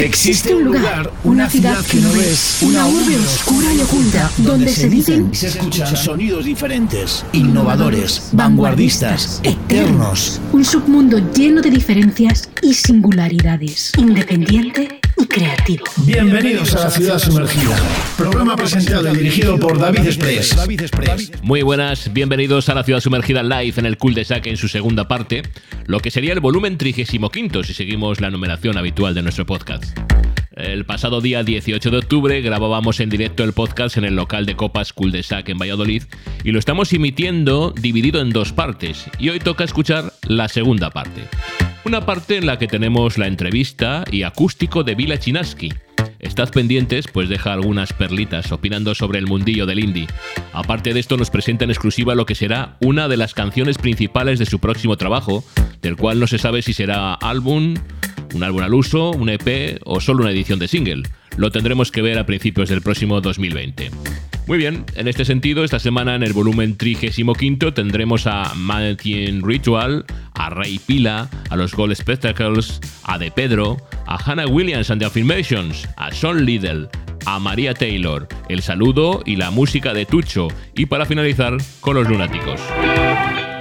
Existe un lugar, una ciudad que no ves, una urbe oscura y oculta, donde se dicen y se escuchan sonidos diferentes, innovadores, vanguardistas, eternos. Un submundo lleno de diferencias y singularidades, independiente creativo. Bienvenidos a la ciudad sumergida. Programa presentado y dirigido por David Express. Muy buenas, bienvenidos a la ciudad sumergida live en el Cool de Saque en su segunda parte, lo que sería el volumen 35 si seguimos la numeración habitual de nuestro podcast. El pasado día 18 de octubre grabábamos en directo el podcast en el local de copas Cool de Sac en Valladolid y lo estamos emitiendo dividido en dos partes y hoy toca escuchar la segunda parte. Una parte en la que tenemos la entrevista y acústico de Vila Chinaski. Estad pendientes, pues deja algunas perlitas opinando sobre el mundillo del indie. Aparte de esto, nos presenta en exclusiva lo que será una de las canciones principales de su próximo trabajo, del cual no se sabe si será álbum, un álbum al uso, un EP o solo una edición de single. Lo tendremos que ver a principios del próximo 2020. Muy bien, en este sentido, esta semana en el volumen 35 tendremos a Mannequin Ritual, a Ray Pila, a los Gold Spectacles, a De Pedro, a Hannah Williams and the Affirmations, a Sean Liddell, a María Taylor, el saludo y la música de Tucho, y para finalizar con los lunáticos.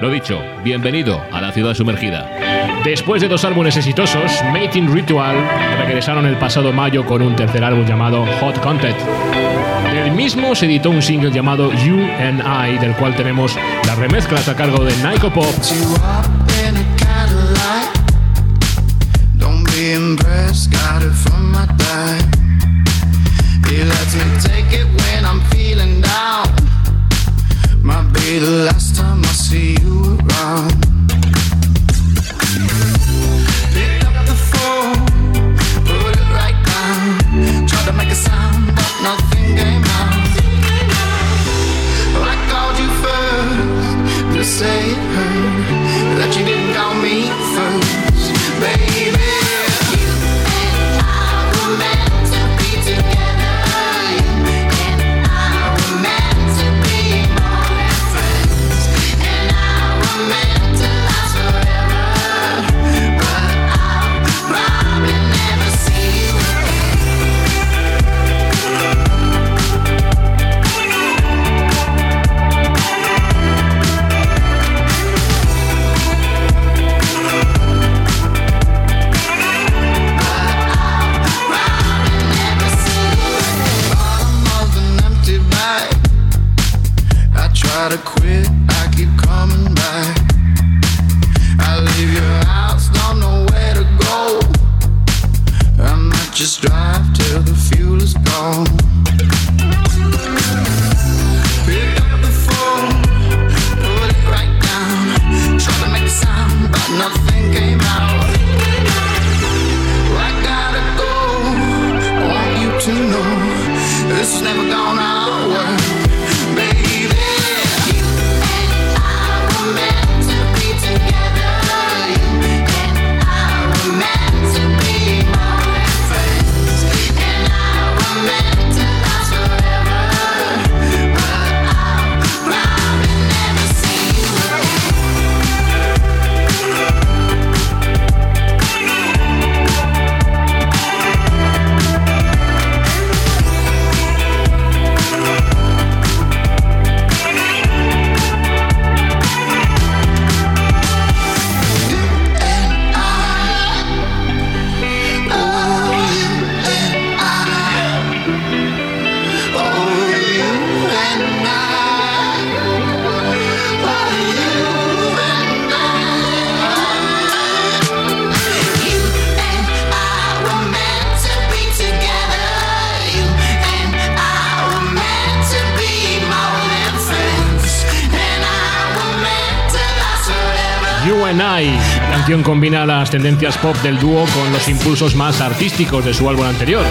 Lo dicho, bienvenido a la ciudad sumergida. Después de dos álbumes exitosos, Mating Ritual regresaron el pasado mayo con un tercer álbum llamado Hot Content. Del mismo se editó un single llamado You and I, del cual tenemos las remezclas a cargo de Nico Pop. Combina las tendencias pop del dúo con los impulsos más artísticos de su álbum anterior.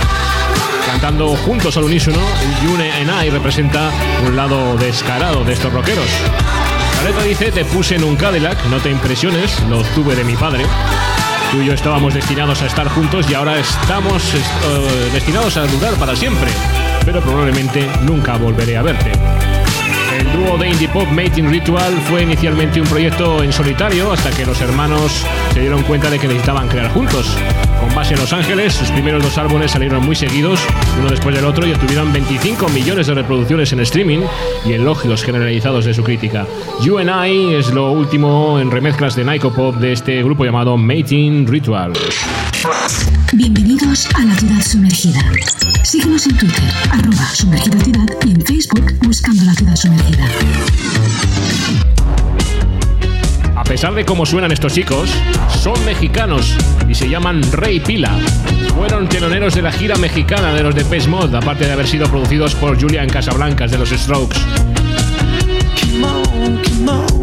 Cantando juntos al unísono, Yune and I representa un lado descarado de estos rockeros. La letra dice, te puse en un Cadillac, no te impresiones, lo tuve de mi padre. Tú y yo estábamos destinados a estar juntos y ahora estamos eh, destinados a durar para siempre, pero probablemente nunca volveré a verte. El dúo de indie pop Mating Ritual fue inicialmente un proyecto en solitario hasta que los hermanos se dieron cuenta de que necesitaban crear juntos. Con base en Los Ángeles, sus primeros dos álbumes salieron muy seguidos, uno después del otro, y obtuvieron 25 millones de reproducciones en streaming y elogios generalizados de su crítica. You and I es lo último en remezclas de Nico Pop de este grupo llamado Mating Ritual. Bienvenidos a la ciudad sumergida. Síguenos en Twitter, arroba sumergida y en Facebook buscando la ciudad sumergida. A pesar de cómo suenan estos chicos, son mexicanos y se llaman Rey Pila. Fueron teloneros de la gira mexicana de los de Pez Mod, aparte de haber sido producidos por Julian Casablancas de los Strokes. Rodrigo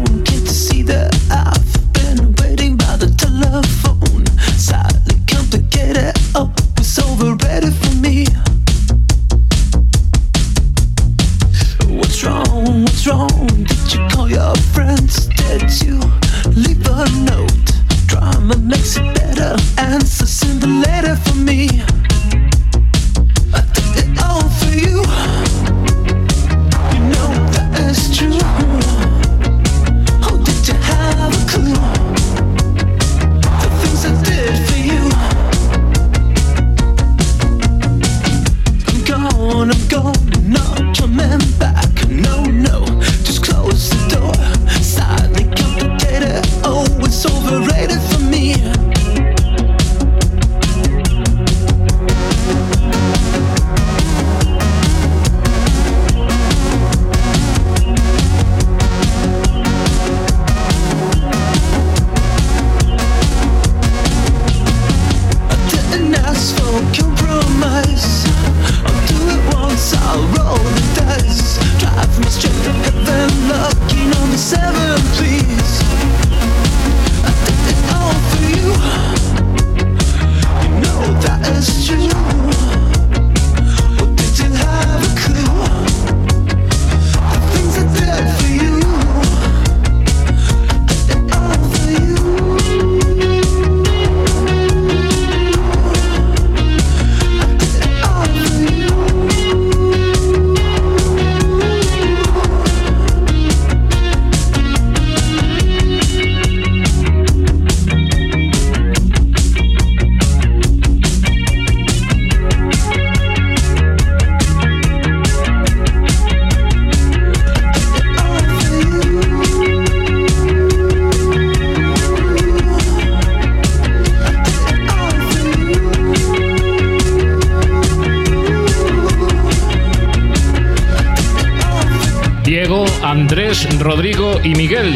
y Miguel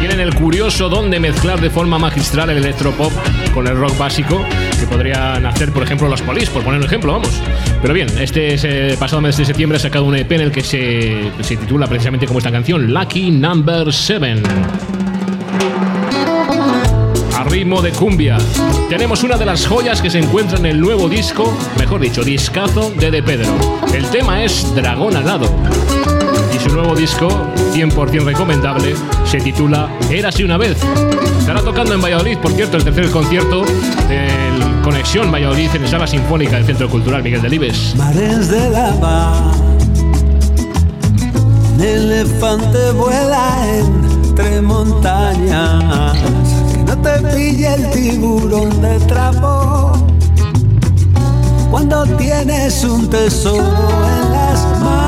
tienen el curioso don de mezclar de forma magistral el electropop con el rock básico que podrían hacer, por ejemplo, los Police, por poner un ejemplo, vamos. Pero bien, este pasado mes de septiembre ha sacado un EP en el que se, se titula precisamente como esta canción, Lucky Number 7 a ritmo de cumbia. Tenemos una de las joyas que se encuentra en el nuevo disco, mejor dicho, discazo de De Pedro. El tema es Dragón Alado nuevo disco, 100% recomendable, se titula Érase una vez. Estará tocando en Valladolid, por cierto, el tercer concierto del Conexión Valladolid en la Sala Sinfónica del Centro Cultural Miguel Delibes. Mares de lava, un elefante vuela entre montañas, que no te pille el tiburón de trapo. Cuando tienes un tesoro en las manos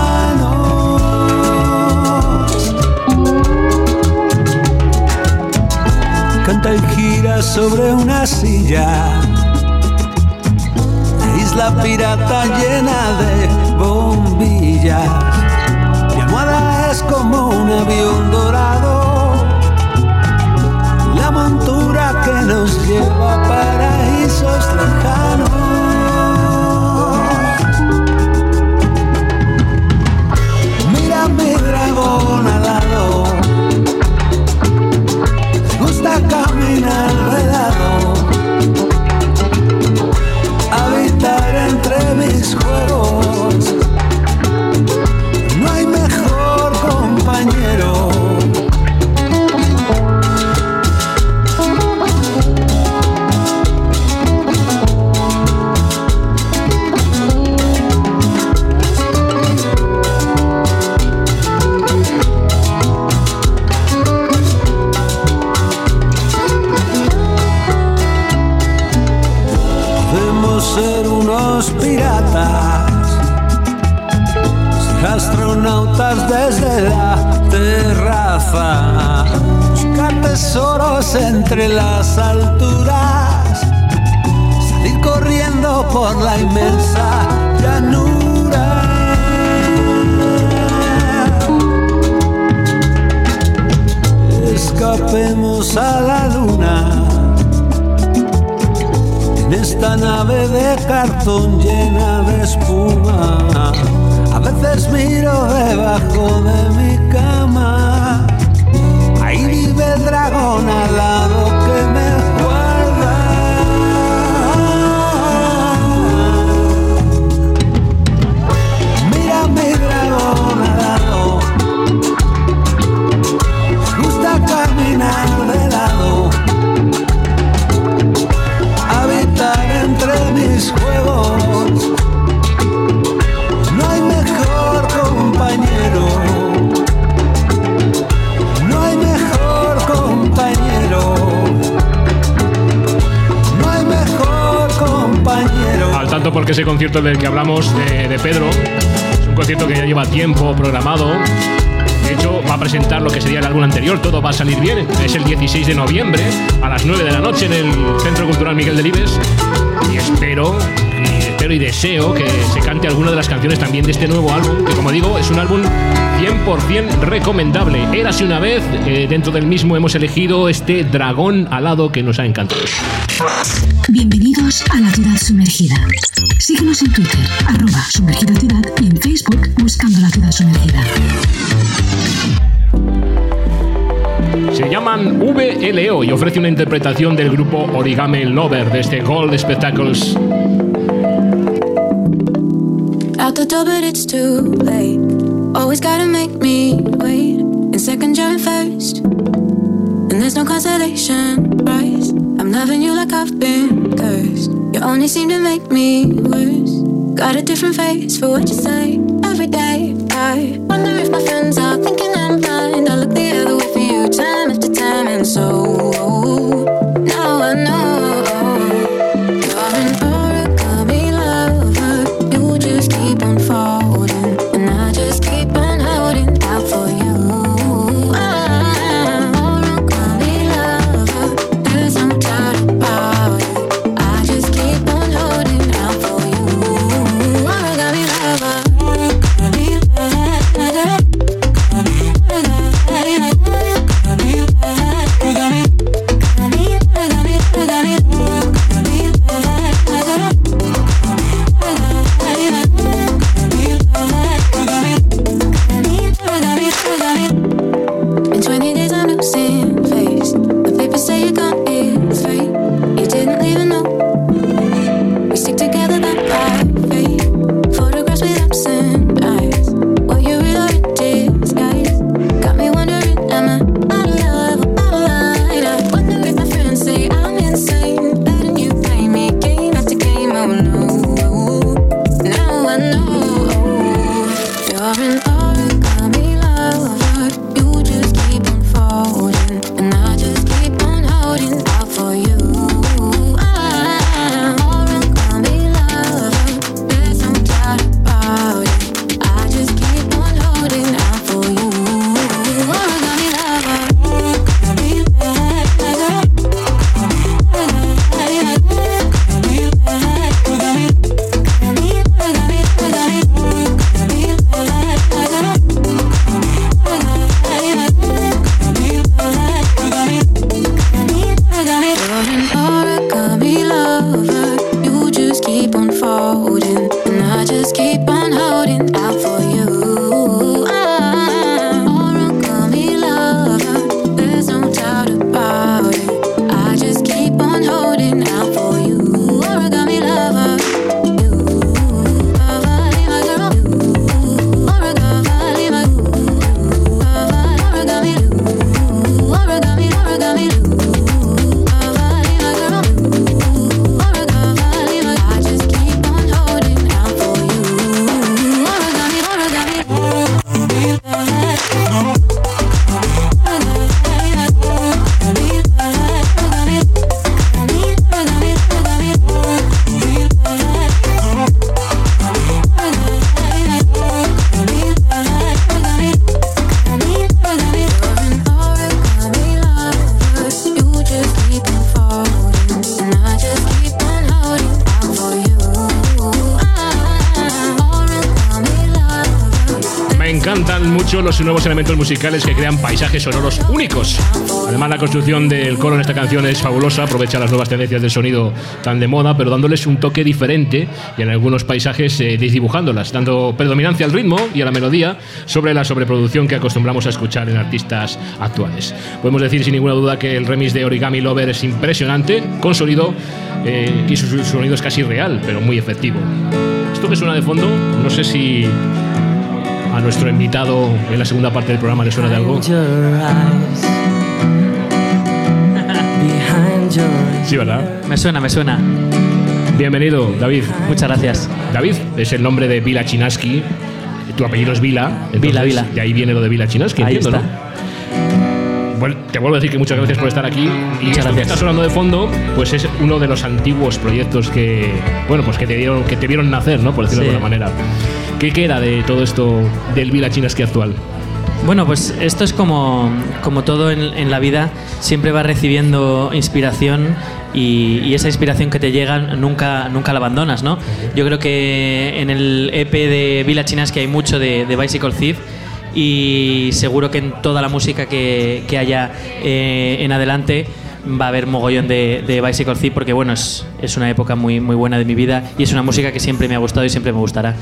y gira sobre una silla. La isla pirata llena de bombillas. Mi almohada es como un avión dorado. La montura que nos lleva a paraísos lejanos. Tanto porque ese concierto del que hablamos de, de Pedro es un concierto que ya lleva tiempo programado. De hecho, va a presentar lo que sería el álbum anterior, todo va a salir bien. Es el 16 de noviembre a las 9 de la noche en el Centro Cultural Miguel Delibes. Y espero, y espero y deseo que se cante alguna de las canciones también de este nuevo álbum, que como digo, es un álbum 100% recomendable. Érase una vez, eh, dentro del mismo hemos elegido este dragón alado que nos ha encantado. Bienvenidos a la ciudad sumergida. Síguenos en Twitter, arroba sumergida ciudad y en Facebook buscando la ciudad sumergida. Se llaman VLO y ofrece una interpretación del grupo Origami Lover de este Gold Spectacles. Out the door, but it's too late. Always gotta make me wait. In second, first. And there's no consolation prize. I'm loving you like I've been cursed. You only seem to make me worse. Got a different face for what you say every day. I wonder if my friends are thinking mucho los nuevos elementos musicales que crean paisajes sonoros únicos. Además, la construcción del coro en esta canción es fabulosa, aprovecha las nuevas tendencias del sonido tan de moda, pero dándoles un toque diferente y en algunos paisajes eh, dando predominancia al ritmo y a la melodía sobre la sobreproducción que acostumbramos a escuchar en artistas actuales. Podemos decir sin ninguna duda que el remix de Origami Lover es impresionante, con sonido eh, y su, su sonido es casi real, pero muy efectivo. Esto que suena de fondo, no sé si a nuestro invitado en la segunda parte del programa le suena de algo. Sí, ¿verdad? Me suena, me suena. Bienvenido, David. Muchas gracias. David es el nombre de Vila Chinaski. Tu apellido es Vila. entonces Vila, Vila. De ahí viene lo de Vila Chinaski, Ahí entiendo, está. ¿no? Bueno, te vuelvo a decir que muchas gracias por estar aquí. Y Muchas esto que está sonando de fondo, pues es uno de los antiguos proyectos que, bueno, pues que te dieron, que te vieron nacer, ¿no? Por decirlo de Sí. alguna manera. ¿Qué queda de todo esto del Vila Chinaski actual? Bueno, pues esto es como, como todo en, en la vida, siempre vas recibiendo inspiración y, y esa inspiración que te llega nunca, nunca la abandonas, ¿no? Yo creo que en el EP de Villa Chinas que hay mucho de, de Bicycle Thief y seguro que en toda la música que, que haya eh, en adelante va a haber mogollón de, de Bicycle Thief porque bueno, es, es una época muy, muy buena de mi vida y es una música que siempre me ha gustado y siempre me gustará.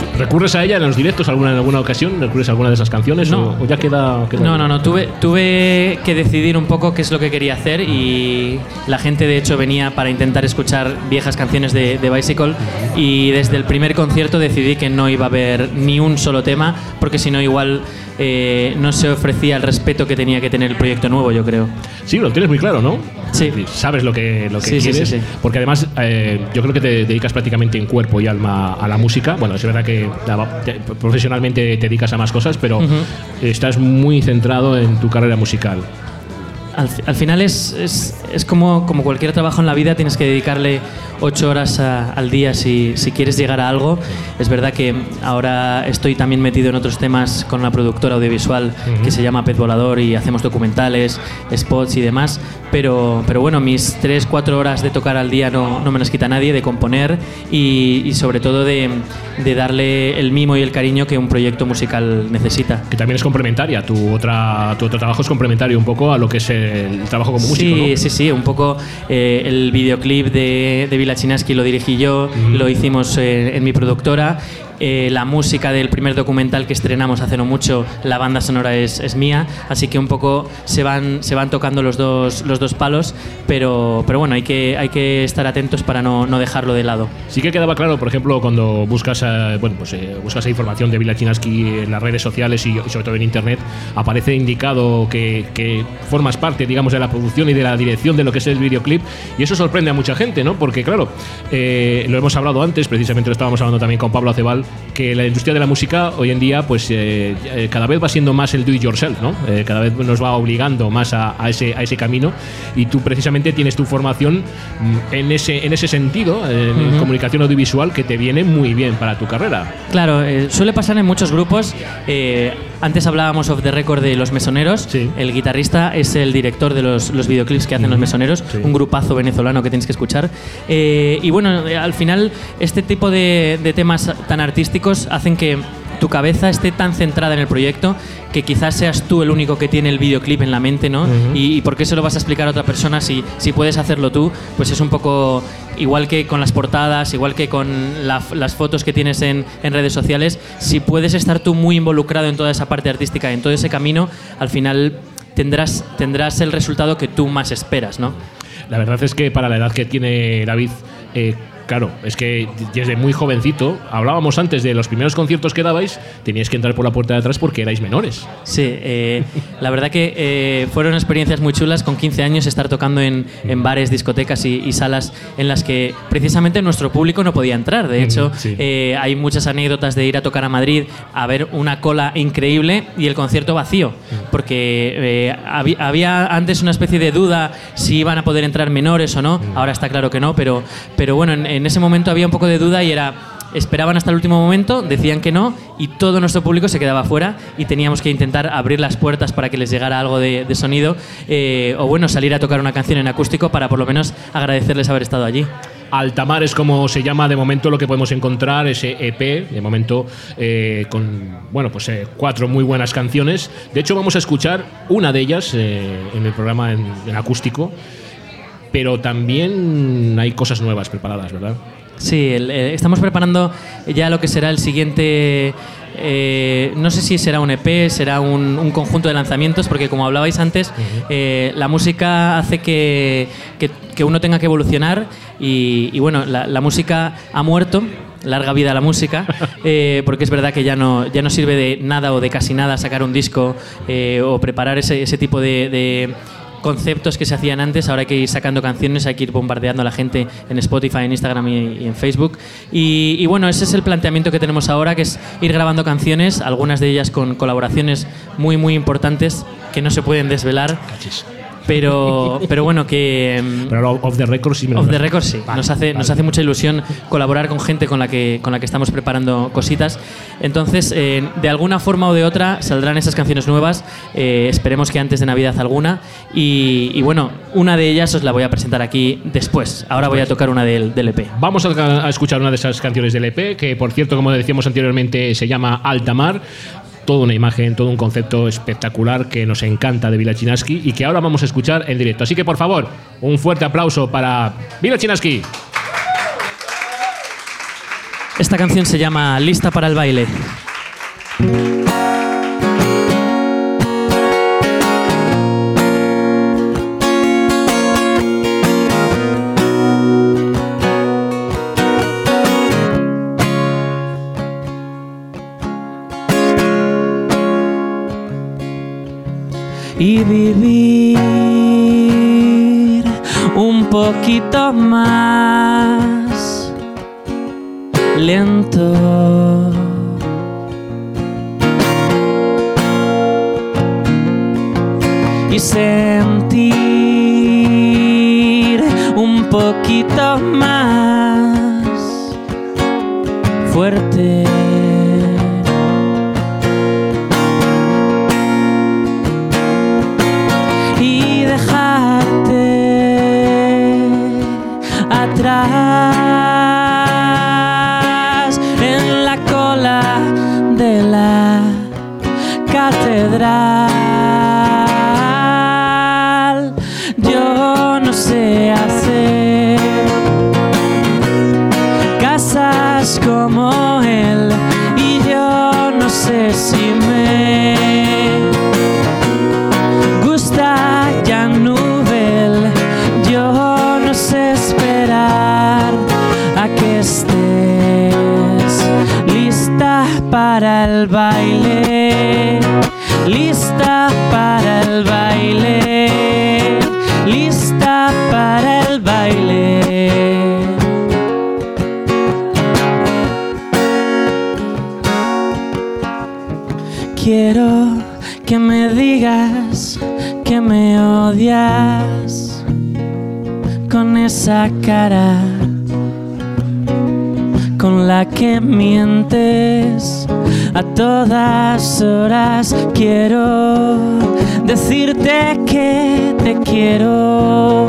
Tutto. ¿Recurres a ella en los directos alguna, en alguna ocasión? ¿Recurres a alguna de esas canciones? No. ¿O, o ya queda, queda- No, no, no. Tuve, tuve que decidir un poco qué es lo que quería hacer y la gente de hecho venía para intentar escuchar viejas canciones de, de Bicycle y desde el primer concierto decidí que no iba a haber ni un solo tema porque si no igual eh, no se ofrecía el respeto que tenía que tener el proyecto nuevo, yo creo. Sí, lo tienes muy claro, ¿no? Sí. Sabes lo que, lo que sí, quieres. sí, sí. Porque además, eh, yo creo que te dedicas prácticamente en cuerpo y alma a la música. Bueno, es verdad que la- te- profesionalmente te dedicas a más cosas, pero estás muy centrado en tu carrera musical. Al, al final es, es, es como, como cualquier trabajo en la vida, tienes que dedicarle ocho horas a- al día si, si quieres llegar a algo. Es verdad que ahora estoy también metido en otros temas con una productora audiovisual que se llama Pez Volador y hacemos documentales, spots y demás, pero, pero bueno, mis tres, cuatro horas de tocar al día no, no me las quita nadie, de componer y, y sobre todo de, de darle el mimo y el cariño que un proyecto musical necesita. Que también es complementaria. Tu, otra, tu otro trabajo es complementario un poco a lo que el trabajo como músico. Sí, ¿no? sí, sí, un poco eh, el videoclip de, de Vila Chinaski lo dirigí yo, lo hicimos eh, en mi productora. Eh, la música del primer documental que estrenamos hace no mucho, la banda sonora es, es mía, así que un poco se van, se van tocando los dos, los dos palos, pero, pero bueno, hay que, hay que estar atentos para no, no dejarlo de lado. Sí que quedaba claro, por ejemplo, cuando buscas, eh, bueno, pues, eh, buscas información de Vila Chinaski en las redes sociales y, sobre todo en internet, aparece indicado que, que formas parte, digamos, de la producción y de la dirección de lo que es el videoclip y eso sorprende a mucha gente, ¿no? Porque claro, eh, lo hemos hablado antes, precisamente lo estábamos hablando también con Pablo Acebal, que la industria de la música hoy en día, pues eh, eh, cada vez va siendo más el do it yourself, ¿no? Eh, cada vez nos va obligando más a, a ese, a ese camino y tú precisamente tienes tu formación mm, en ese, en ese sentido, en Ujú. comunicación audiovisual, que te viene muy bien para tu carrera. Claro, eh, suele pasar en muchos grupos. eh, antes hablábamos of the record de Los Mesoneros. Sí. El guitarrista es el director de los, los videoclips que hacen Los Mesoneros, Sí. un grupazo venezolano que tienes que escuchar. Y bueno, al final este tipo de, de temas tan artísticos hacen que tu cabeza esté tan centrada en el proyecto que quizás seas tú el único que tiene el videoclip en la mente, ¿no? y, y por qué se lo vas a explicar a otra persona si, si puedes hacerlo tú? Pues es un poco igual que con las portadas, igual que con la- las fotos que tienes en, en redes sociales, si puedes estar tú muy involucrado en toda esa parte artística, en todo ese camino, al final tendrás, tendrás el resultado que tú más esperas, ¿no? La verdad es que para la edad que tiene David, eh, claro, es que desde muy jovencito, hablábamos antes de los primeros conciertos que dabais, teníais que entrar por la puerta de atrás porque erais menores. Sí, eh, la verdad que eh, fueron experiencias muy chulas con 15 años estar tocando en, en bares, discotecas y, y salas en las que precisamente nuestro público no podía entrar. De hecho, sí. eh, hay muchas anécdotas de ir a tocar a Madrid a ver una cola increíble y el concierto vacío, porque eh, habi- había antes una especie de duda si iban a poder entrar menores o no. Ahora está claro que no, pero, pero bueno, en, en ese momento había un poco de duda y era esperaban hasta el último momento, decían que no y todo nuestro público se quedaba fuera y teníamos que intentar abrir las puertas para que les llegara algo de, sonido eh, o bueno, salir a tocar una canción en acústico para por lo menos agradecerles haber estado allí. Altamar es como se llama de momento lo que podemos encontrar, ese EP, de momento eh, con bueno, pues eh, cuatro muy buenas canciones. De hecho, vamos a escuchar una de ellas en el programa en, en acústico, pero también hay cosas nuevas preparadas, ¿verdad? Sí, el- eh, estamos preparando ya lo que será el siguiente. eh, no sé si será un EP, será un, un conjunto de lanzamientos, porque como hablabais antes, eh, la música hace que, que- que uno tenga que evolucionar y, y bueno, la, la música ha muerto. Larga vida a la música, eh, porque es verdad que ya no, ya no sirve de nada o de casi nada sacar un disco eh, o preparar ese, ese tipo de- de, conceptos que se hacían antes, ahora hay que ir sacando canciones, hay que ir bombardeando a la gente en Spotify, en Instagram y, en Facebook. Y, y bueno, ese es el planteamiento que tenemos ahora, que es ir grabando canciones, algunas de ellas con colaboraciones muy, muy importantes que no se pueden desvelar, pero, pero bueno, que... mm, Pero off the record sí me Off the record sí. Vale, nos, hace, nos vale. hace mucha ilusión colaborar con gente con la que, con la que estamos preparando cositas. Entonces, eh, de alguna forma o de otra saldrán esas canciones nuevas. eh, esperemos que antes de Navidad alguna. Y, y bueno, una de ellas os la voy a presentar aquí después. Ahora voy a tocar una del, del EP. Vamos a, a escuchar una de esas canciones del EP, que por cierto, como decíamos anteriormente, se llama Altamar. Toda una imagen, todo un concepto espectacular que nos encanta de Vila Chinaski y que ahora vamos a escuchar en directo. Así que, por favor, un fuerte aplauso para Vila Chinaski. Esta canción se llama Lista para el baile. Y vivir un poquito más lento. Y sentir un poquito más fuerte. Con esa cara con la que mientes a todas horas. Quiero decirte que te quiero,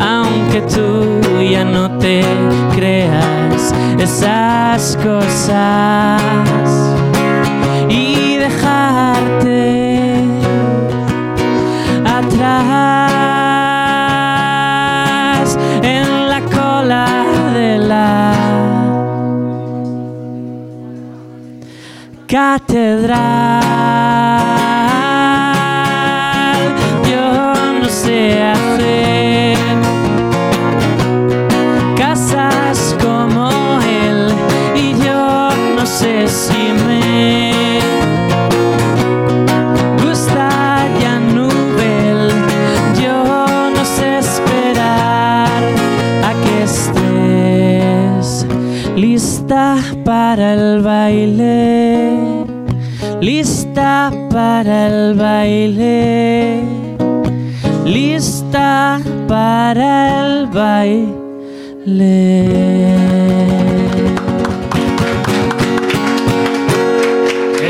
aunque tú ya no te creas esas cosas catedral. Yo no sé hacer casas como él y yo no sé si me gusta ya Nubel. Yo no sé esperar a que estés lista para el baile, para el baile, lista para el baile.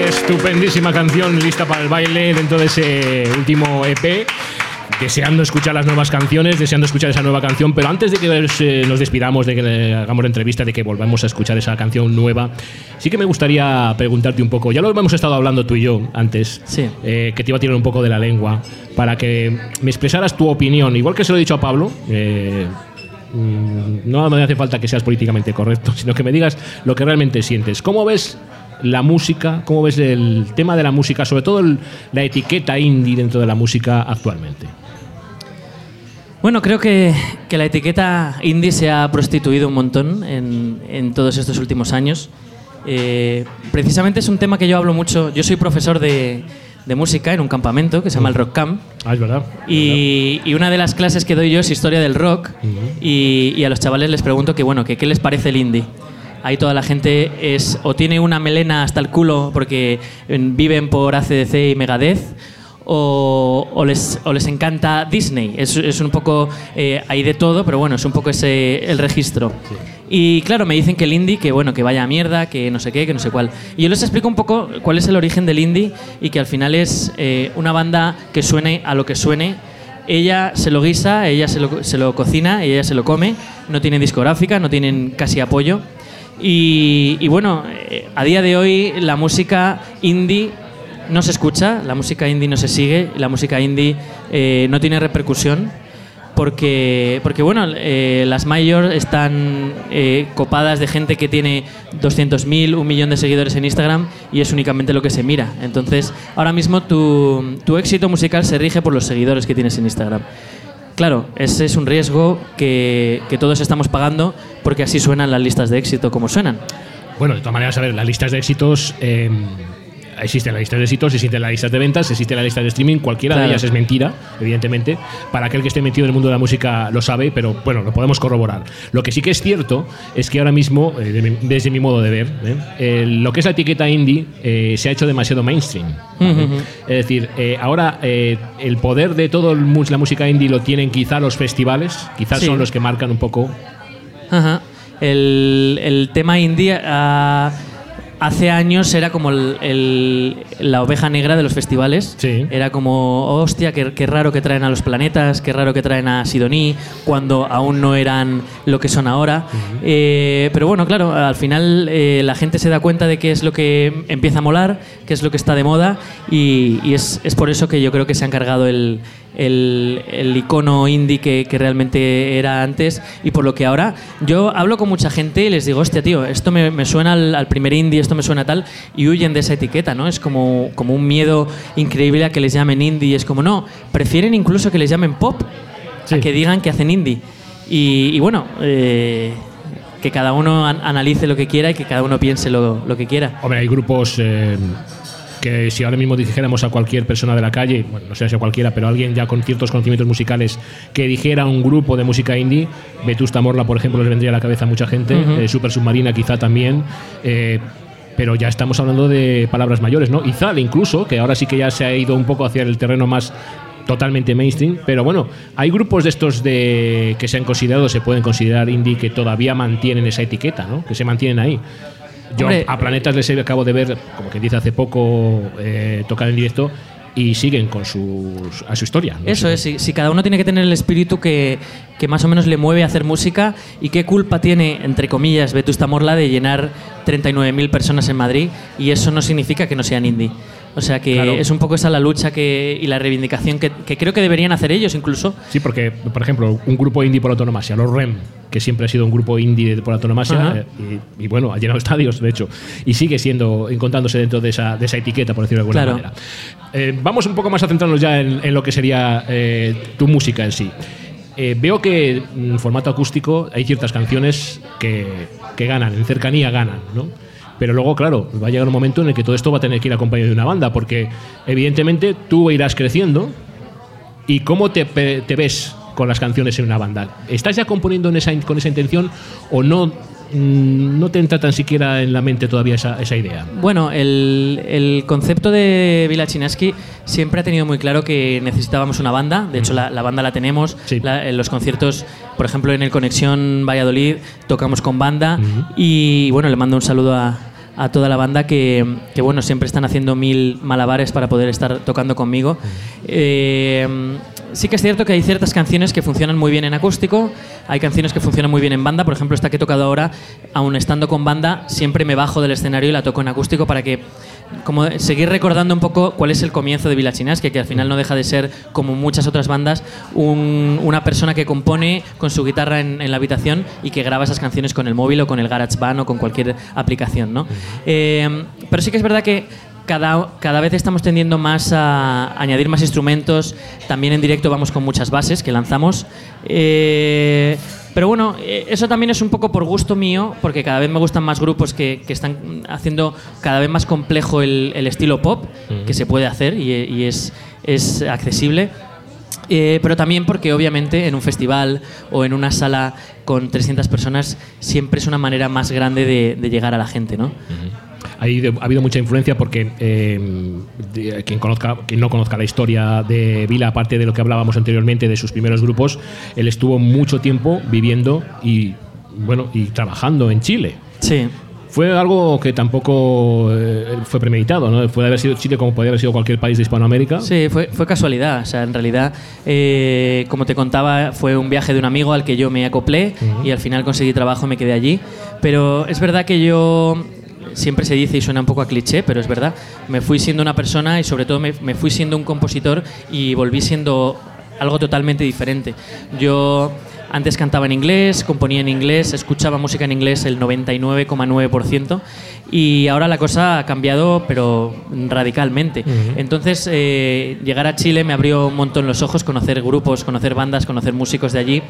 Estupendísima canción lista para el baile dentro de ese último EP. Deseando escuchar las nuevas canciones, deseando escuchar esa nueva canción, pero antes de que eh, nos despidamos, de que hagamos la entrevista, de que volvamos a escuchar esa canción nueva, sí que me gustaría preguntarte un poco, ya lo hemos estado hablando tú y yo antes, Sí. eh, que te iba a tirar un poco de la lengua, para que me expresaras tu opinión, igual que se lo he dicho a Pablo. eh, mm, no me hace falta que seas políticamente correcto, sino que me digas lo que realmente sientes. ¿Cómo ves la música? ¿Cómo ves el tema de la música, sobre todo el- la etiqueta indie dentro de la música actualmente? Bueno, creo que, que la etiqueta indie se ha prostituido un montón en, en todos estos últimos años. Eh, precisamente es un tema que yo hablo mucho. Yo soy profesor de, de música en un campamento que se llama el Rock Camp. Ah, es verdad. Y, y una de las clases que doy yo es historia del rock y, y a los chavales les pregunto que bueno, que qué les parece el indie. Ahí toda la gente es o tiene una melena hasta el culo porque eh, viven por ACDC y Megadeth o, o les, o les encanta Disney. Es, es un poco, eh, hay de todo, pero bueno, es un poco ese el registro. Y claro, me dicen que el indie, que bueno, que vaya a mierda, que no sé qué, que no sé cuál. Y yo les explico un poco cuál es el origen del indie y que al final es eh, una banda que suene a lo que suene. Ella se lo guisa, ella se lo, se lo cocina, ella se lo come. No tienen discográfica, no tienen casi apoyo. Y, y bueno, eh, a día de hoy la música indie no se escucha, la música indie no se sigue, la música indie eh, no tiene repercusión porque, porque bueno, eh, las mayores están eh, copadas de gente que tiene 200.000, un millón de seguidores en Instagram y es únicamente lo que se mira. Entonces, ahora mismo tu, tu éxito musical se rige por los seguidores que tienes en Instagram. Claro, ese es un riesgo que, que todos estamos pagando porque así suenan las listas de éxito como suenan. Bueno, de todas maneras, a ver, las listas de éxitos. eh, existen las listas de éxitos, existen las listas de ventas, existen las listas de streaming. Cualquiera de Claro. ellas es mentira, evidentemente. Para aquel que esté metido en el mundo de la música lo sabe, pero bueno, lo podemos corroborar. Lo que sí que es cierto es que ahora mismo, eh, de mi- desde mi modo de ver, ¿eh? Lo que es la etiqueta indie eh, se ha hecho demasiado mainstream. ¿vale? Ujú. Es decir, eh, ahora eh, el poder de toda la música indie lo tienen quizá los festivales, quizás Sí. son los que marcan un poco. Ajá. El, el tema indie ah, hace años era como el- el- la oveja negra de los festivales. Sí. Era como, hostia, qué, qué raro que traen a los planetas, qué raro que traen a Sidoní, cuando aún no eran lo que son ahora. Eh, pero bueno, claro, al final eh, la gente se da cuenta de qué es lo que empieza a molar, qué es lo que está de moda, y, y es, es por eso que yo creo que se han cargado el, el, el icono indie que, que realmente era antes y por lo que ahora yo hablo con mucha gente y les digo, hostia, tío, esto me, me suena al, al primer indie, esto me suena tal, y huyen de esa etiqueta, ¿no? Es como, como un miedo increíble a que les llamen indie, es como, no, prefieren incluso que les llamen pop, Sí. a que digan que hacen indie. Y, y bueno, eh, que cada uno an- analice lo que quiera y que cada uno piense lo, lo que quiera. Hombre, hay grupos eh, que si ahora mismo dijéramos a cualquier persona de la calle, bueno, no sé si a cualquiera, pero alguien ya con ciertos conocimientos musicales que dijera un grupo de música indie, Vetusta Morla, por ejemplo, les vendría a la cabeza a mucha gente, eh, Super Submarina quizá también. eh, pero ya estamos hablando de palabras mayores, ¿no? Izal incluso, que ahora sí que ya se ha ido un poco hacia el terreno más totalmente mainstream, pero bueno, hay grupos de estos de que se han considerado, se pueden considerar indie que todavía mantienen esa etiqueta, ¿no? Que se mantienen ahí. Yo Hombre, a Planetas les acabo de ver, como que dice hace poco, eh, tocar en directo y siguen con sus, a su historia. ¿no? Eso es, si, si cada uno tiene que tener el espíritu que, que más o menos le mueve a hacer música y qué culpa tiene, entre comillas, Vetusta Morla de llenar 39.000 personas en Madrid y eso no significa que no sean indie. O sea que Claro. es un poco esa la lucha que, y la reivindicación que, que creo que deberían hacer ellos incluso. Sí, porque, por ejemplo, un grupo indie por autonomasia, los REM, que siempre ha sido un grupo indie por autonomasia, eh, y, y bueno, ha llenado estadios, de hecho, y sigue siendo, encontrándose dentro de esa, de esa etiqueta, por decirlo de alguna Claro. manera. Eh, vamos un poco más a centrarnos ya en, en lo que sería eh, tu música en sí. Eh, veo que en formato acústico hay ciertas canciones que, que ganan, en cercanía ganan, ¿no? Pero luego, claro, va a llegar un momento en el que todo esto va a tener que ir acompañado de una banda, porque evidentemente tú irás creciendo ¿Y cómo te, ves con las canciones en una banda? ¿Estás ya componiendo en esa, in- con esa intención o no, mm, no te entra tan siquiera en la mente todavía esa, esa idea? Bueno, el, el concepto de Vila Chinaski siempre ha tenido muy claro que necesitábamos una banda. De hecho, la, la banda la tenemos. Sí. La- en los conciertos, por ejemplo, en el Conexión Valladolid, tocamos con banda. Y bueno, le mando un saludo a, a toda la banda que, que, bueno, siempre están haciendo mil malabares para poder estar tocando conmigo. Eh, sí que es cierto que hay ciertas canciones que funcionan muy bien en acústico, hay canciones que funcionan muy bien en banda, por ejemplo, esta que he tocado ahora, aún estando con banda, siempre me bajo del escenario y la toco en acústico para que como seguir recordando un poco cuál es el comienzo de Vila Chinas, que al final no deja de ser, como muchas otras bandas, una persona que compone con su guitarra en, la habitación y que graba esas canciones con el móvil o con el GarageBand o con cualquier aplicación. ¿no? Eh, pero sí que es verdad que cada, cada, vez estamos tendiendo más a añadir más instrumentos. También en directo vamos con muchas bases que lanzamos. Eh, pero bueno, eh, eso también es un poco por gusto mío, porque cada vez me gustan más grupos que, que están haciendo cada vez más complejo el, el estilo pop, que se puede hacer y, y es, es, accesible. Eh, pero también porque obviamente en un festival o en una sala con 300 personas siempre es una manera más grande de, de llegar a la gente, ¿no? Ha habido mucha influencia porque eh, quien, conozca, quien no conozca la historia de Vila, aparte de lo que hablábamos anteriormente de sus primeros grupos, él estuvo mucho tiempo viviendo y, bueno, y trabajando en Chile. Sí. Fue algo que tampoco eh, fue premeditado, ¿no? Puede haber sido Chile como podría haber sido cualquier país de Hispanoamérica. Sí, fue, fue casualidad. O sea, en realidad, eh, como te contaba, fue un viaje de un amigo al que yo me acoplé y al final conseguí trabajo y me quedé allí. Pero es verdad que yo siempre se dice y suena un poco a cliché, pero es verdad, me fui siendo una persona y sobre todo me, fui siendo un compositor y volví siendo algo totalmente diferente. Yo antes cantaba en inglés, componía en inglés, escuchaba música en inglés el 99,9% y ahora la cosa ha cambiado pero radicalmente. Entonces eh, llegar a Chile me abrió un montón los ojos, conocer grupos, conocer bandas, conocer músicos de allí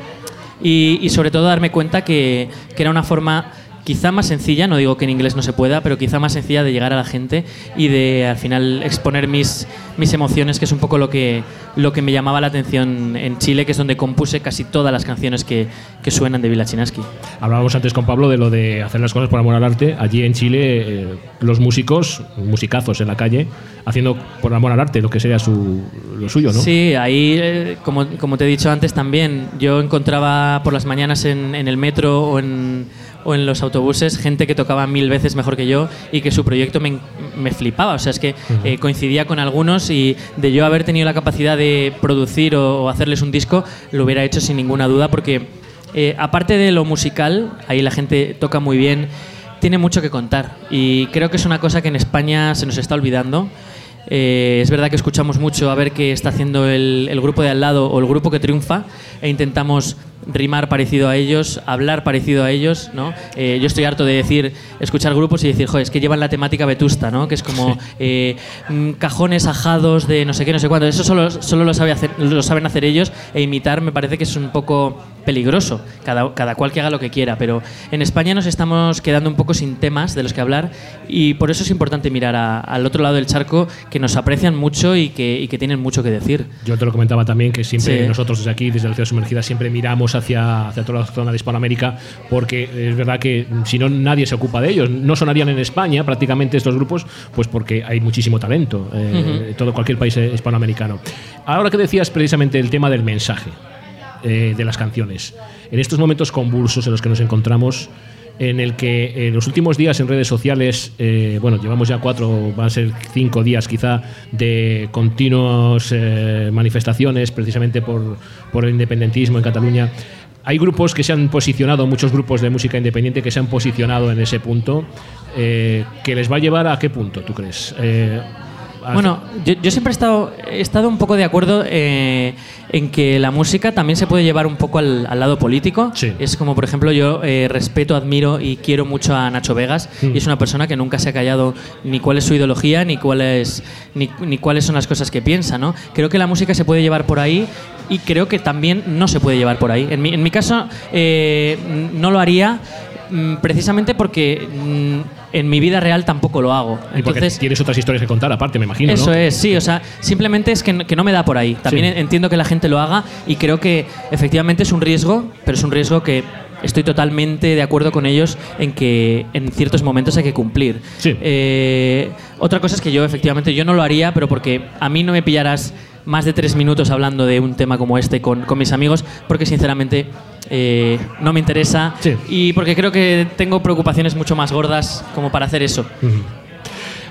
y, sobre todo darme cuenta que, que era una forma quizá más sencilla, no digo que en inglés no se pueda, pero quizá más sencilla de llegar a la gente y de al final exponer mis, mis emociones, que es un poco lo que, lo que me llamaba la atención en Chile, que es donde compuse casi todas las canciones que, que suenan de Vila Chinaski. Hablábamos antes con Pablo de lo de hacer las cosas por amor al arte. Allí en Chile, eh, los músicos, musicazos en la calle, haciendo por amor al arte lo que sería su, lo suyo, ¿no? Sí, ahí, eh, como, como te he dicho antes también, yo encontraba por las mañanas en, en el metro o en o en los autobuses gente que tocaba mil veces mejor que yo y que su proyecto me, me flipaba. O sea, es que eh, coincidía con algunos y de yo haber tenido la capacidad de producir o, hacerles un disco, lo hubiera hecho sin ninguna duda porque eh, aparte de lo musical, ahí la gente toca muy bien, tiene mucho que contar y creo que es una cosa que en España se nos está olvidando. Eh, es verdad que escuchamos mucho a ver qué está haciendo el, el grupo de al lado o el grupo que triunfa e intentamos rimar parecido a ellos, hablar parecido a ellos, ¿no? Eh, yo estoy harto de decir, escuchar grupos y decir, joder, es que llevan la temática vetusta, ¿no? Que es como eh, mm, cajones ajados de no sé qué, no sé cuándo. Eso solo, solo lo, sabe hacer, lo saben hacer ellos e imitar me parece que es un poco peligroso, cada, cada cual que haga lo que quiera, pero en España nos estamos quedando un poco sin temas de los que hablar y por eso es importante mirar al otro lado del charco que nos aprecian mucho y que, y que, tienen mucho que decir. Yo te lo comentaba también que siempre nosotros desde aquí, desde la ciudad sumergida, siempre miramos hacia, hacia toda la zona de Hispanoamérica porque es verdad que si no nadie se ocupa de ellos, no sonarían en España prácticamente estos grupos, pues porque hay muchísimo talento eh, en todo cualquier país hispanoamericano. Ahora que decías precisamente el tema del mensaje. Eh, de las canciones. En estos momentos convulsos en los que nos encontramos, en el que en los últimos días en redes sociales, eh, bueno, llevamos ya cuatro, van a ser cinco días quizá, de continuas eh, manifestaciones precisamente por, por el independentismo en Cataluña. Hay grupos que se han posicionado, muchos grupos de música independiente que se han posicionado en ese punto. ¿Que les va a llevar a qué punto, tú crees? Bueno, yo, siempre he estado, he estado un poco de acuerdo eh, en que la música también se puede llevar un poco al, lado político. Es como, por ejemplo, yo eh, respeto, admiro y quiero mucho a Nacho Vegas mm. y es una persona que nunca se ha callado ni cuál es su ideología ni, cuál es, ni, cuáles son las cosas que piensa. ¿no? Creo que la música se puede llevar por ahí y creo que también no se puede llevar por ahí. En mi, en mi caso, eh, no lo haría mm, precisamente porque mm, en mi vida real tampoco lo hago. Entonces, tienes otras historias que contar aparte, me imagino. Eso es, sí, o sea, simplemente es que, no me da por ahí. También entiendo que la gente lo haga y creo que efectivamente es un riesgo, pero es un riesgo que estoy totalmente de acuerdo con ellos en que en ciertos momentos hay que cumplir. Eh, otra cosa es que yo efectivamente yo no lo haría, pero porque a mí no me pillarás más de tres minutos hablando de un tema como este con, con mis amigos, porque sinceramente eh, no me interesa Sí. y porque creo que tengo preocupaciones mucho más gordas como para hacer eso.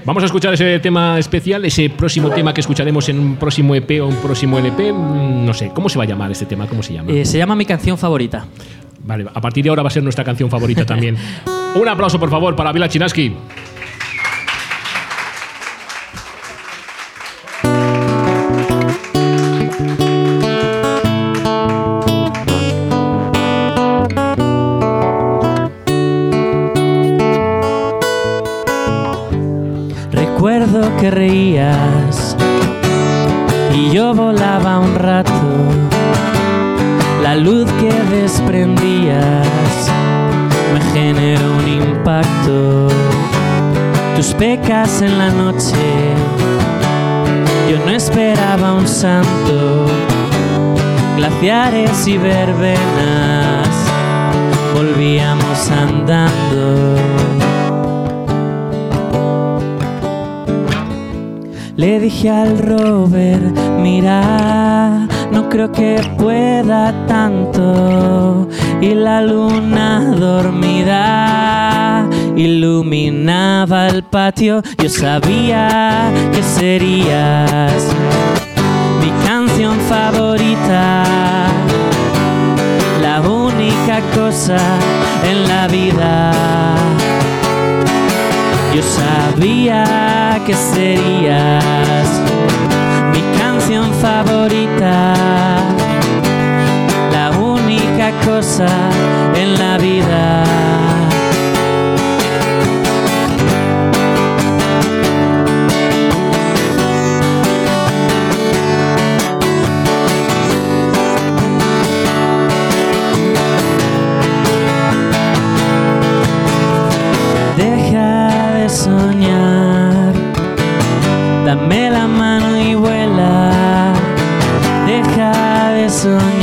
Vamos a escuchar ese tema especial, ese próximo tema que escucharemos en un próximo EP o un próximo LP. mm, No sé, ¿cómo se va a llamar este tema? ¿Cómo se llama? Eh, se llama mi canción favorita. Vale, a partir de ahora va a ser nuestra canción favorita también. un aplauso, por favor, para Vila Chinaski. Que reías y yo volaba un rato. La luz que desprendías me generó un impacto. Tus pecas en la noche, yo no esperaba un santo. Glaciares y verbenas, volvíamos andando. Le dije al Robert, mira, no creo que pueda tanto. Y la luna dormida iluminaba el patio. Yo sabía que serías mi canción favorita. La única cosa en la vida. Yo sabía que serías mi canción favorita, la única cosa en la vida. Dame la mano y vuela. Deja de soñar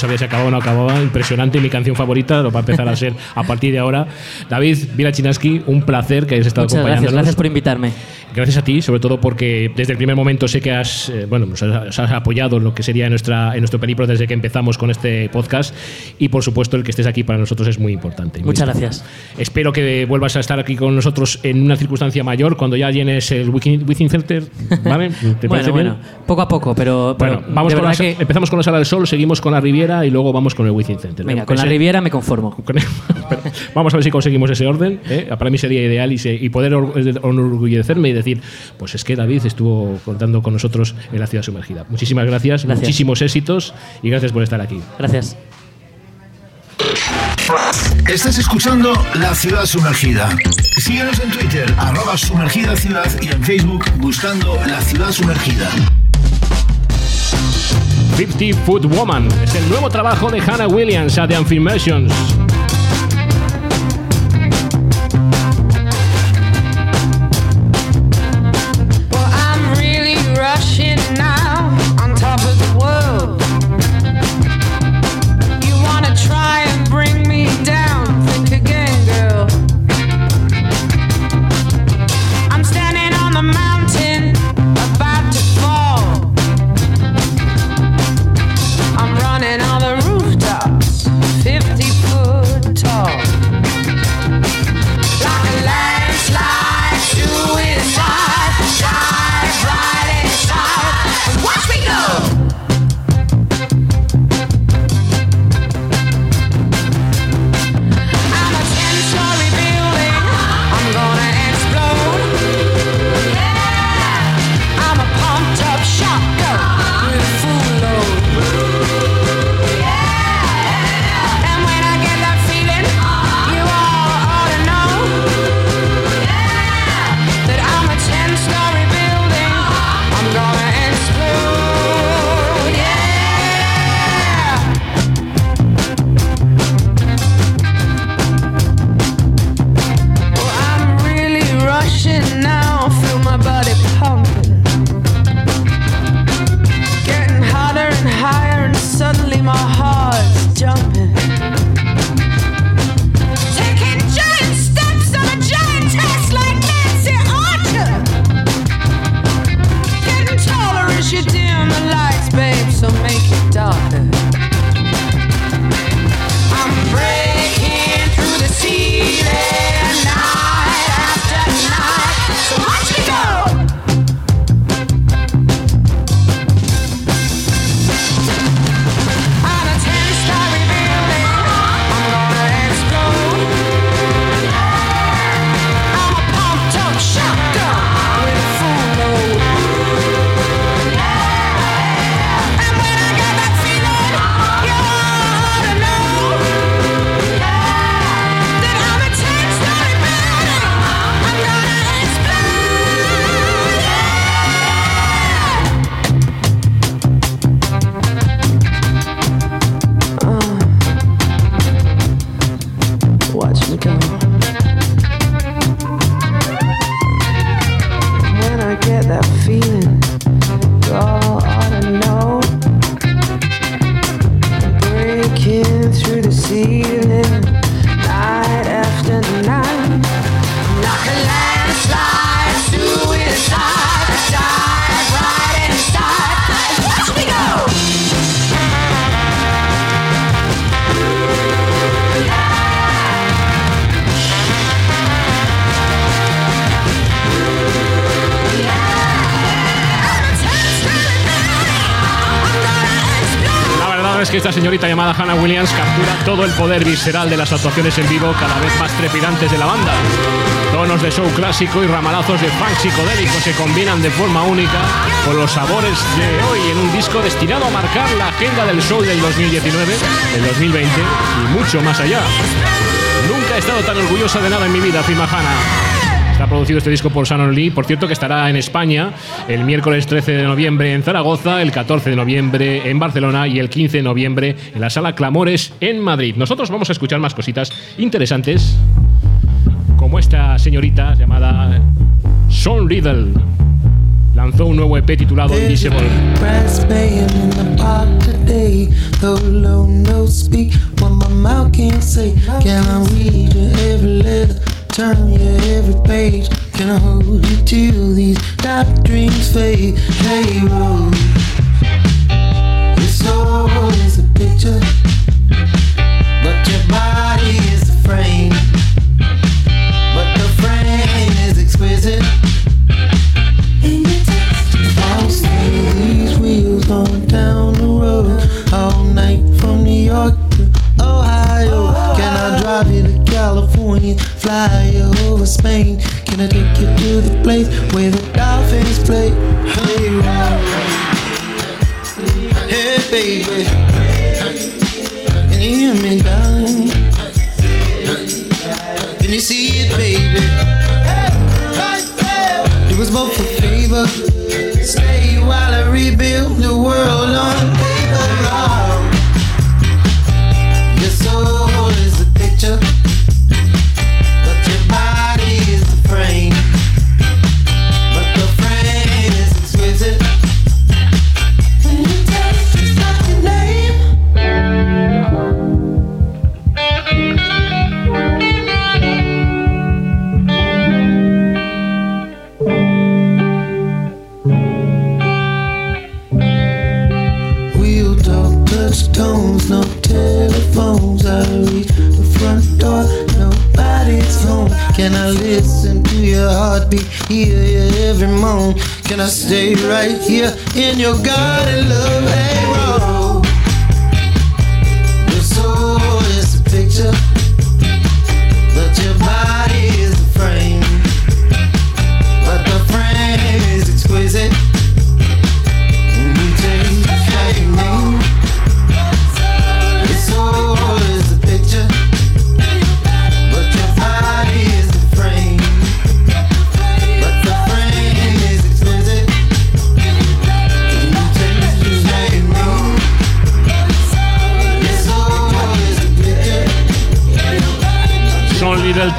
sabía si acababa o no acababa. Impresionante, mi canción favorita, lo va a empezar a ser a partir de ahora. David Vila Chinaski, un placer que hayas estado muchas gracias gracias por invitarme Gracias a ti, sobre todo porque desde el primer momento sé que has, eh, bueno, nos has, nos has apoyado en lo que sería nuestra, en nuestro periplo desde que empezamos con este podcast y por supuesto el que estés aquí para nosotros es muy importante. muy muchas importante. gracias Espero que vuelvas a estar aquí con nosotros en una circunstancia mayor cuando ya llenes el Within Within Center, ¿vale? ¿Te bueno bien? bueno poco a poco pero, Bueno, pero vamos de con la, que empezamos con la Sala del Sol, seguimos con la Riviera y luego vamos con el Within Center. venga ¿eh? con la Riviera me conformo vamos a ver si conseguimos ese orden. ¿eh? Para mí sería ideal y, se- y poder or- enorgullecerme y decir, pues es que David estuvo contando con nosotros en la ciudad sumergida. Muchísimas gracias, Gracias. muchísimos éxitos y gracias por estar aquí. gracias Estás escuchando La Ciudad Sumergida. Síguenos en Twitter, arroba sumergida ciudad y en Facebook buscando La Ciudad Sumergida. 50 Foot Woman es el nuevo trabajo de Hannah Williams a The Affirmations. Señorita llamada Hannah Williams captura todo el poder visceral de las actuaciones en vivo cada vez más trepidantes de la banda. Tonos de show clásico y ramalazos de funk psicodélico se combinan de forma única con los sabores de hoy en un disco destinado a marcar la agenda del show del 2019, del 2020 y mucho más allá. Nunca he estado tan orgullosa de nada en mi vida, afirma Hannah. Está producido este disco por Shannon Lee, por cierto que estará en España el miércoles 13 de noviembre en Zaragoza, el 14 de noviembre en Barcelona y el 15 de noviembre en la sala Clamores en Madrid. Nosotros vamos a escuchar más cositas interesantes, como esta señorita llamada Sean Riddle. Lanzó un nuevo EP titulado Invisible. brass band in the park today. Though low no speak what my mouth can't say. Can I read your every letter? Turn your every page. Can I hold you till these dark dreams fade? Hey, road. Your soul is a picture, but your body is a frame. But the frame is exquisite. Fly over Spain? Can I take you to the place where the dolphins play? Hey, hey baby, can you hear me, darling? Can you see it, baby? It was both a favor. Stay while I rebuild the world on paper. Your soul is a picture, listen to your heartbeat, hear your every moan? Can I stay right here in your garden, love? Hey, roll. Your soul is a picture,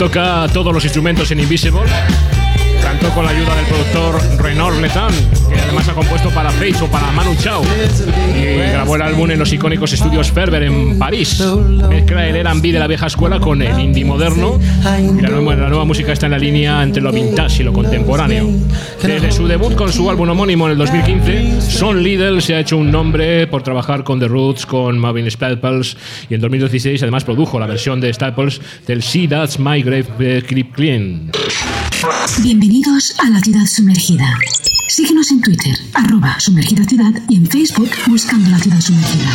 toca todos los instrumentos en Invisible. Con la ayuda del productor Renaud Letan, que además ha compuesto para Face o para Manu Chao. Y grabó el álbum en los icónicos estudios Ferber en París. Mezcla el R&B de la vieja escuela con el indie moderno. Y la nueva, la nueva música está en la línea entre lo vintage y lo contemporáneo. Desde su debut con su álbum homónimo en el 2015, Sean Liddell se ha hecho un nombre por trabajar con The Roots, con Marvin Staples y en 2016 además produjo la versión de Staples del See That's My Grave de Clip Clean. Bienvenidos a la ciudad sumergida. Síguenos en Twitter, arroba sumergida ciudad y en Facebook buscando la ciudad sumergida.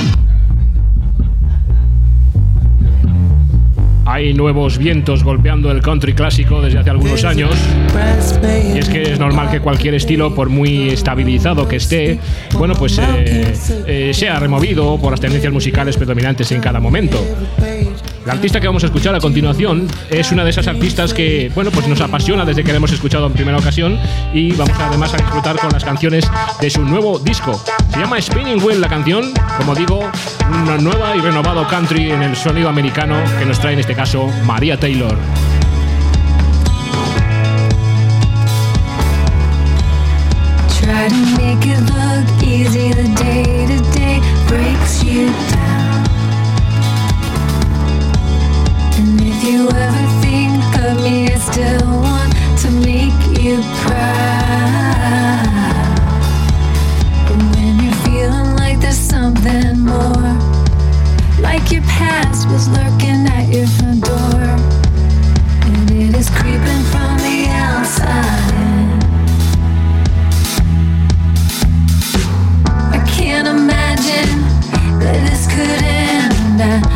Hay nuevos vientos golpeando el country clásico desde hace algunos años. Y es que es normal que cualquier estilo, por muy estabilizado que esté, bueno, pues eh, eh, sea removido por las tendencias musicales predominantes en cada momento. La artista que vamos a escuchar a continuación es una de esas artistas que, bueno, pues nos apasiona desde que la hemos escuchado en primera ocasión y vamos además a disfrutar con las canciones de su nuevo disco. Se llama Spinning Wheel la canción, como digo, una nueva y renovado country en el sonido americano que nos trae en este caso María Taylor. Try to make it look easy. The day to day breaks you down. You ever think of me, I still want to make you when you're feeling like there's something more, like your past was lurking at your front door, and it is creeping from the outside. In. I can't imagine that this could take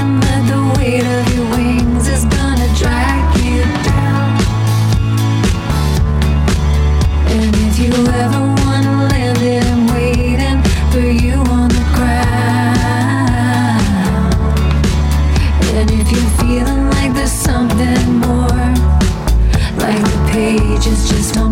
just don't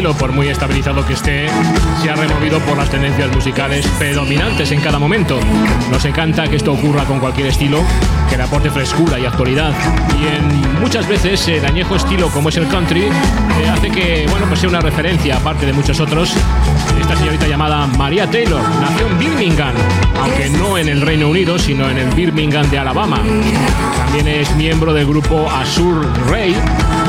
estilo, por muy estabilizado que esté, sea removido por las tendencias musicales predominantes en cada momento. Nos encanta que esto ocurra con cualquier estilo, que le aporte frescura y actualidad. Y en muchas veces el añejo estilo como es el country eh, hace que bueno, pues sea una referencia, aparte de muchos otros. Esta señorita llamada María Taylor nació en Birmingham, aunque no en el Reino Unido, sino en el Birmingham de Alabama. También es miembro del grupo Azur Ray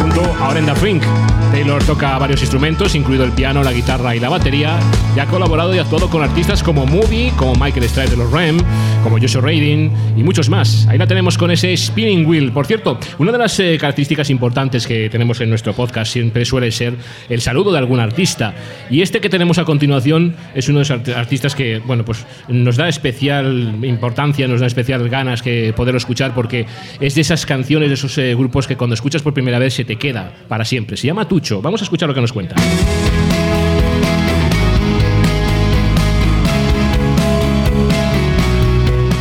junto a Orenda Frink. Taylor toca varios instrumentos, incluido el piano, la guitarra y la batería, y ha colaborado y actuado con artistas como Movie, como Michael Stipe de los Rem, como Joshua Radin y muchos más. Ahí la tenemos con ese spinning wheel. Por cierto, una de las eh, características importantes que tenemos en nuestro podcast siempre suele ser el saludo de algún artista. Y este que tenemos a continuación es uno de los art- artistas que, bueno, pues nos da especial importancia, nos da especial ganas que poderlo escuchar porque es de esas canciones, de esos eh, grupos que cuando escuchas por primera vez se te queda para siempre. Se llama Vamos a escuchar lo que nos cuenta.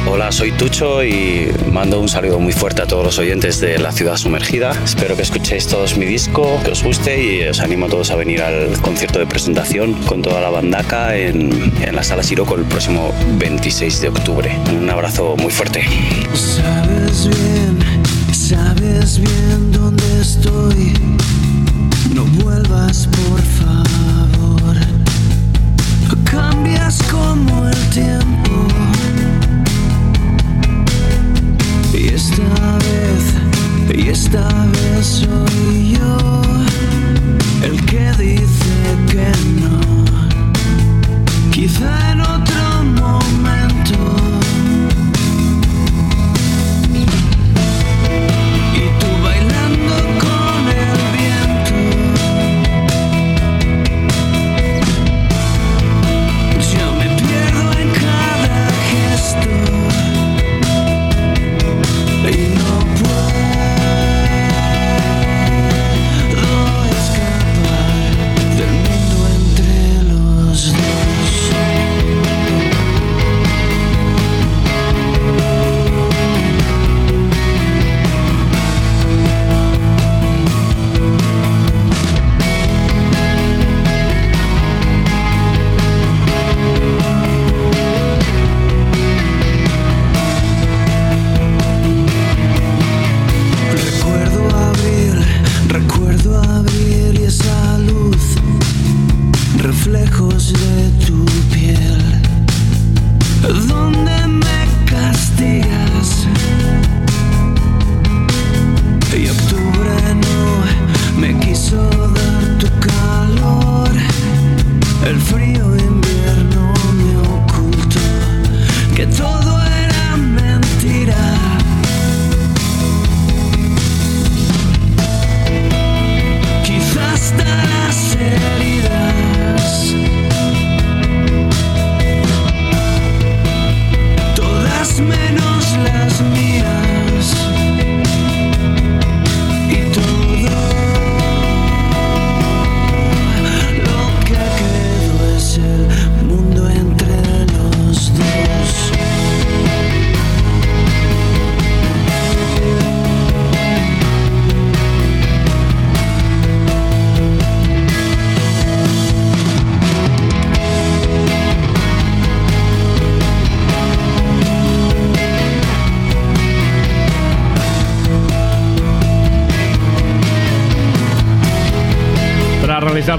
Hola, soy Tucho y mando un saludo muy fuerte a todos los oyentes de La Ciudad Sumergida. Espero que escuchéis todos mi disco, que os guste y os animo a todos a venir al concierto de presentación con toda la bandaca en, en la Sala Siroco el próximo 26 de octubre. Un abrazo muy fuerte. Sabes bien, sabes bien dónde estoy. Por favor. Cambias como el tiempo. Y esta vez, y esta vez soy yo el que dice que no. Quizá en otro momento.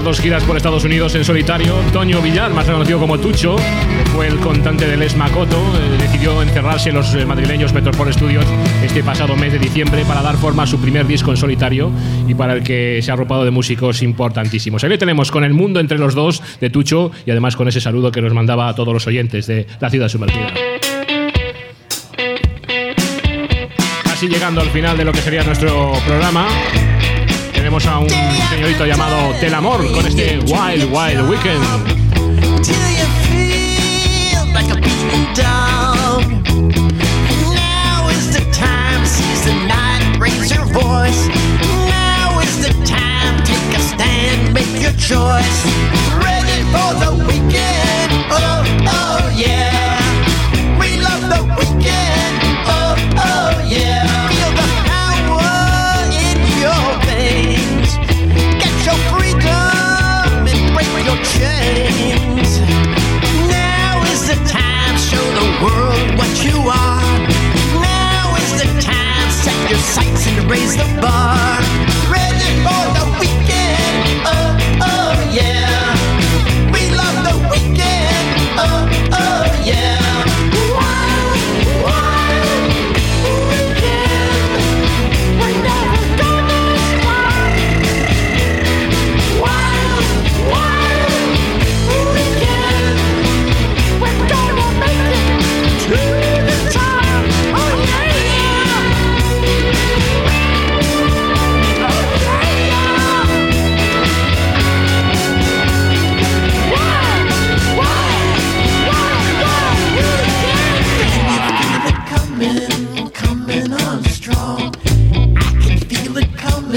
Dos giras por Estados Unidos en solitario, Toño Villar, más conocido como Tucho, fue el contante del Les Makoto, eh, decidió encerrarse en los eh, madrileños Metropol Studios este pasado mes de diciembre para dar forma a su primer disco en solitario y para el que se ha arropado de músicos importantísimos. Ahí le tenemos con El Mundo entre los dos de Tucho y además con ese saludo que nos mandaba a todos los oyentes de La Ciudad Sumergida. Casi llegando al final de lo que sería nuestro programa, tenemos a un señorito llamado Telamor con este Wild Wild Weekend. Choice. Ready for the weekend? Raise the bar.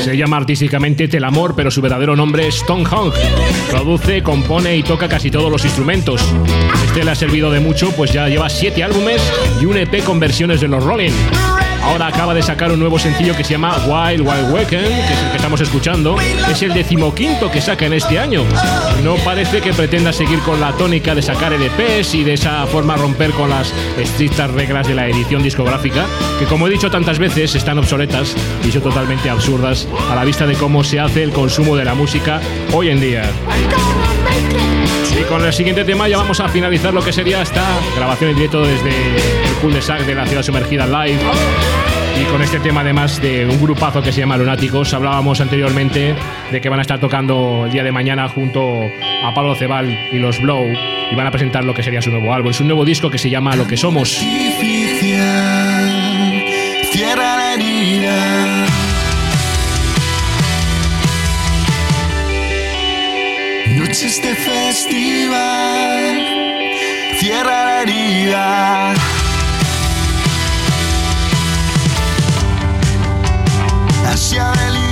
Se llama artísticamente Telamor, pero su verdadero nombre es Tom Hong. Produce, compone y toca casi todos los instrumentos. Este le ha servido de mucho, pues ya lleva siete álbumes y un EP con versiones de los Rolling. Ahora acaba de sacar un nuevo sencillo que se llama Wild Wild Weekend, que es el que estamos escuchando. Es el decimoquinto que saca en este año. No parece que pretenda seguir con la tónica de sacar EPs y de esa forma romper con las estrictas reglas de la edición discográfica, que como he dicho tantas veces están obsoletas y son totalmente absurdas a la vista de cómo se hace el consumo de la música hoy en día. Y con el siguiente tema ya vamos a finalizar lo que sería esta grabación en directo desde Cool de la ciudad sumergida live. Y con este tema además de un grupazo que se llama Lunáticos, hablábamos anteriormente de que van a estar tocando el día de mañana junto a Pablo Cebal y los Blow y van a presentar lo que sería su nuevo álbum, su nuevo disco que se llama Lo que somos. Noches de festival. Cierra la herida. share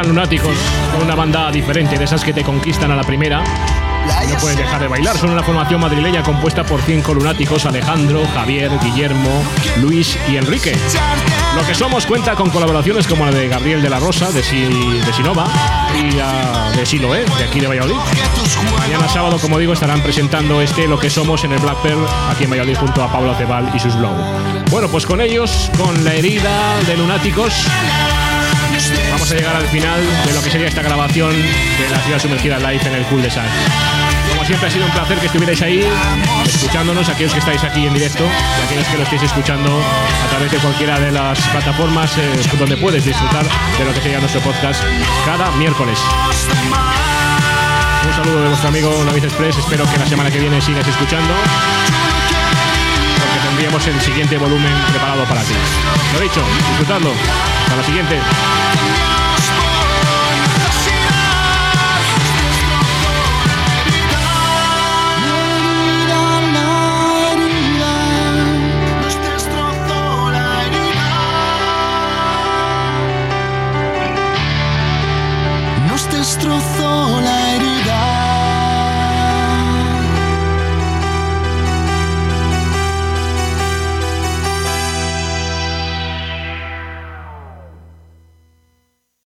están Lunáticos, una banda diferente de esas que te conquistan a la primera. No puedes dejar de bailar, son una formación madrileña compuesta por cinco lunáticos, Alejandro, Javier, Guillermo, Luis y Enrique. Lo que somos cuenta con colaboraciones como la de Gabriel de la Rosa, de, Si- de Sinova, y ah, de Siloé, de aquí de Valladolid. Mañana sábado, como digo, estarán presentando este Lo que somos en el Black Pearl, aquí en Valladolid, junto a Pablo Cebal y sus Blow. Bueno, pues con ellos, con la herida de lunáticos, vamos a llegar al final de lo que sería esta grabación de la ciudad sumergida live en el Cool de. Como siempre ha sido un placer que estuvierais ahí escuchándonos, aquellos que estáis aquí en directo y aquellos que lo estéis escuchando a través de cualquiera de las plataformas eh, donde puedes disfrutar de lo que sería nuestro podcast cada miércoles. Un saludo de vuestro amigo David Express, espero que la semana que viene sigas escuchando porque tendríamos el siguiente volumen preparado para ti. Lo dicho, disfrutadlo. Hasta la siguiente.